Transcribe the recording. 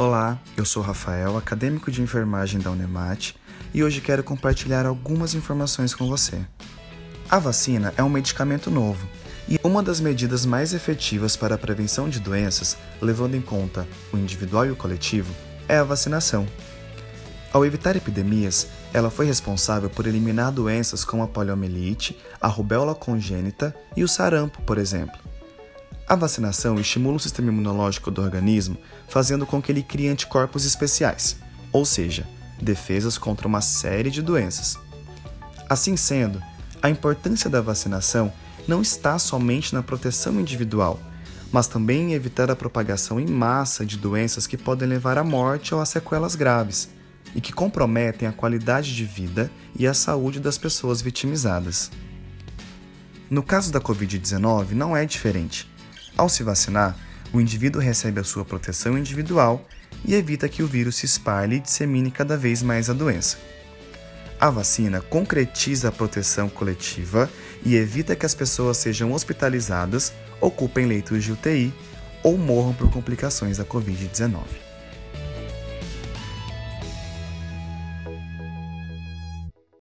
Olá, eu sou Rafael, acadêmico de enfermagem da Unemat, e hoje quero compartilhar algumas informações com você. A vacina é um medicamento novo e uma das medidas mais efetivas para a prevenção de doenças, levando em conta o individual e o coletivo, é a vacinação. Ao evitar epidemias, ela foi responsável por eliminar doenças como a poliomielite, a rubéola congênita e o sarampo, por exemplo. A vacinação estimula o sistema imunológico do organismo, fazendo com que ele crie anticorpos especiais, ou seja, defesas contra uma série de doenças. Assim sendo, a importância da vacinação não está somente na proteção individual, mas também em evitar a propagação em massa de doenças que podem levar à morte ou a sequelas graves e que comprometem a qualidade de vida e a saúde das pessoas vitimizadas. No caso da Covid-19, não é diferente. Ao se vacinar, o indivíduo recebe a sua proteção individual e evita que o vírus se espalhe e dissemine cada vez mais a doença. A vacina concretiza a proteção coletiva e evita que as pessoas sejam hospitalizadas, ocupem leitos de UTI ou morram por complicações da Covid-19.